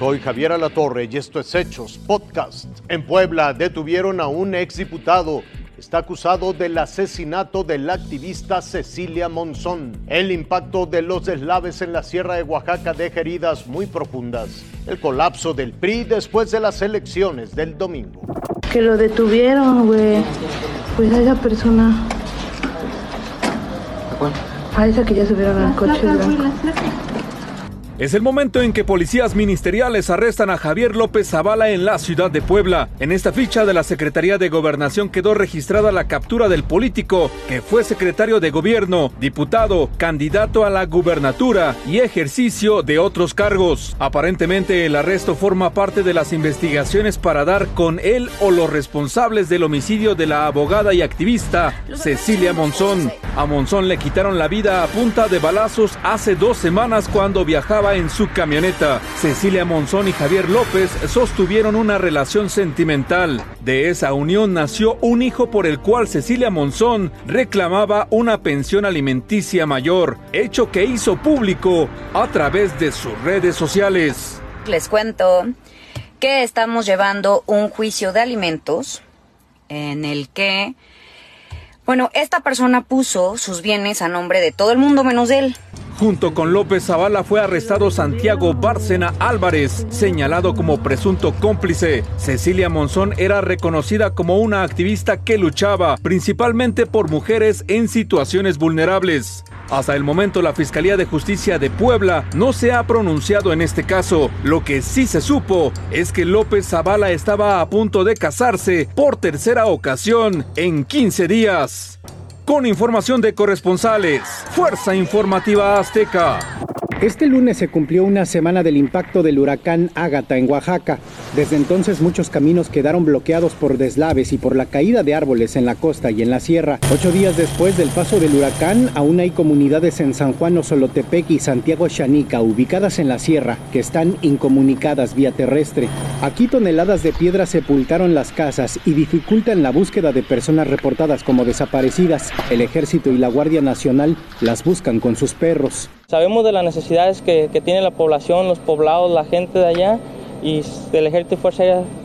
Soy Javier Alatorre y esto es Hechos Podcast. En Puebla detuvieron a un exdiputado. Está acusado del asesinato de la activista Cecilia Monzón. El impacto de los deslaves en la sierra de Oaxaca deja heridas muy profundas. El colapso del PRI después de las elecciones del domingo. Que lo detuvieron, güey. Pues a esa persona. A esa que ya subieron al coche es el momento en que policías ministeriales arrestan a Javier López Zavala en la ciudad de Puebla. En esta ficha de la Secretaría de Gobernación quedó registrada la captura del político que fue secretario de gobierno, diputado, candidato a la gubernatura y ejercicio de otros cargos. Aparentemente el arresto forma parte de las investigaciones para dar con él o los responsables del homicidio de la abogada y activista Cecilia Monzón. A Monzón le quitaron la vida a punta de balazos hace dos semanas cuando viajaba en su camioneta. Cecilia Monzón y Javier López sostuvieron una relación sentimental. De esa unión nació un hijo por el cual Cecilia Monzón reclamaba una pensión alimenticia mayor, hecho que hizo público a través de sus redes sociales. Les cuento que estamos llevando un juicio de alimentos en el que, bueno, esta persona puso sus bienes a nombre de todo el mundo menos él. Junto con López Zavala fue arrestado Santiago Bárcena Álvarez, señalado como presunto cómplice. Cecilia Monzón era reconocida como una activista que luchaba principalmente por mujeres en situaciones vulnerables. Hasta el momento la Fiscalía de Justicia de Puebla no se ha pronunciado en este caso. Lo que sí se supo es que López Zavala estaba a punto de casarse por tercera ocasión en 15 días con información de corresponsales. Fuerza Informativa Azteca. Este lunes se cumplió una semana del impacto del huracán Ágata en Oaxaca. Desde entonces muchos caminos quedaron bloqueados por deslaves y por la caída de árboles en la costa y en la sierra. Ocho días después del paso del huracán, aún hay comunidades en San Juan Osolotepec y Santiago Xanica ubicadas en la sierra que están incomunicadas vía terrestre. Aquí toneladas de piedra sepultaron las casas y dificultan la búsqueda de personas reportadas como desaparecidas. El ejército y la Guardia Nacional las buscan con sus perros. Sabemos de las necesidades que, tiene la población, los poblados, la gente de allá y el Ejército y Fuerza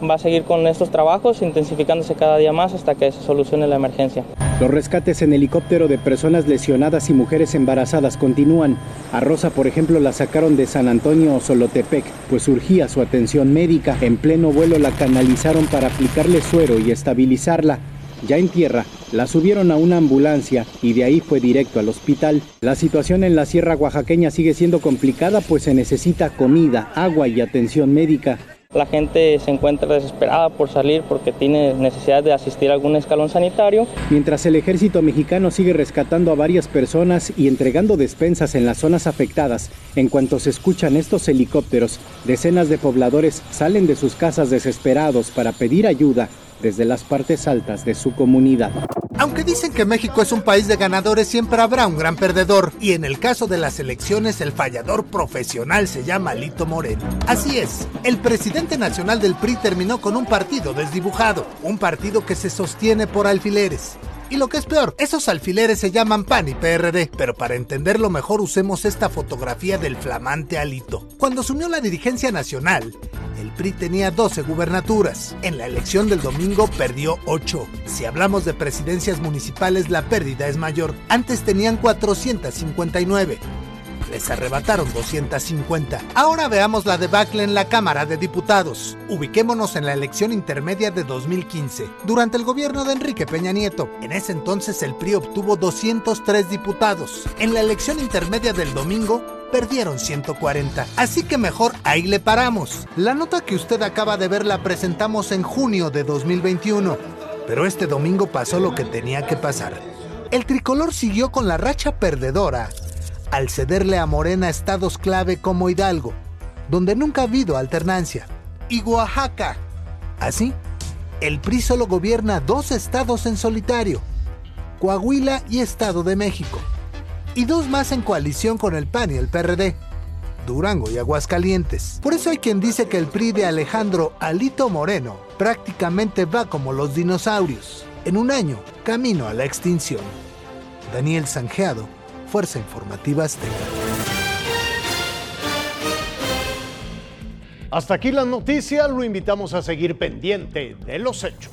va a seguir con estos trabajos, intensificándose cada día más hasta que se solucione la emergencia. Los rescates en helicóptero de personas lesionadas y mujeres embarazadas continúan. A Rosa, por ejemplo, la sacaron de San Antonio o Solotepec, pues surgía su atención médica. En pleno vuelo la canalizaron para aplicarle suero y estabilizarla. Ya en tierra, la subieron a una ambulancia y de ahí fue directo al hospital. La situación en la sierra oaxaqueña sigue siendo complicada pues se necesita comida, agua y atención médica. La gente se encuentra desesperada por salir porque tiene necesidad de asistir a algún escalón sanitario. Mientras el ejército mexicano sigue rescatando a varias personas y entregando despensas en las zonas afectadas, en cuanto se escuchan estos helicópteros, decenas de pobladores salen de sus casas desesperados para pedir ayuda desde las partes altas de su comunidad. Aunque dicen que México es un país de ganadores, siempre habrá un gran perdedor. Y en el caso de las elecciones, el fallador profesional se llama Lito Moreno. Así es, el presidente nacional del PRI terminó con un partido desdibujado, un partido que se sostiene por alfileres. Y lo que es peor, esos alfileres se llaman PAN y PRD, pero para entenderlo mejor usemos esta fotografía del flamante Alito. Cuando asumió la dirigencia nacional, el PRI tenía 12 gubernaturas. En la elección del domingo perdió 8. Si hablamos de presidencias municipales, la pérdida es mayor. Antes tenían 459 les arrebataron 250. Ahora veamos la debacle en la Cámara de Diputados. Ubiquémonos en la elección intermedia de 2015, durante el gobierno de Enrique Peña Nieto. En ese entonces el PRI obtuvo 203 diputados. En la elección intermedia del domingo, perdieron 140. Así que mejor ahí le paramos. La nota que usted acaba de ver la presentamos en junio de 2021. Pero este domingo pasó lo que tenía que pasar. El tricolor siguió con la racha perdedora al cederle a Morena estados clave como Hidalgo, donde nunca ha habido alternancia, y Oaxaca. Así, el PRI solo gobierna dos estados en solitario, Coahuila y Estado de México, y dos más en coalición con el PAN y el PRD, Durango y Aguascalientes. Por eso hay quien dice que el PRI de Alejandro Alito Moreno prácticamente va como los dinosaurios, en un año camino a la extinción. Daniel Sanjeado, Fuerza Informativa Azteca. Hasta aquí la noticia, lo invitamos a seguir pendiente de los hechos.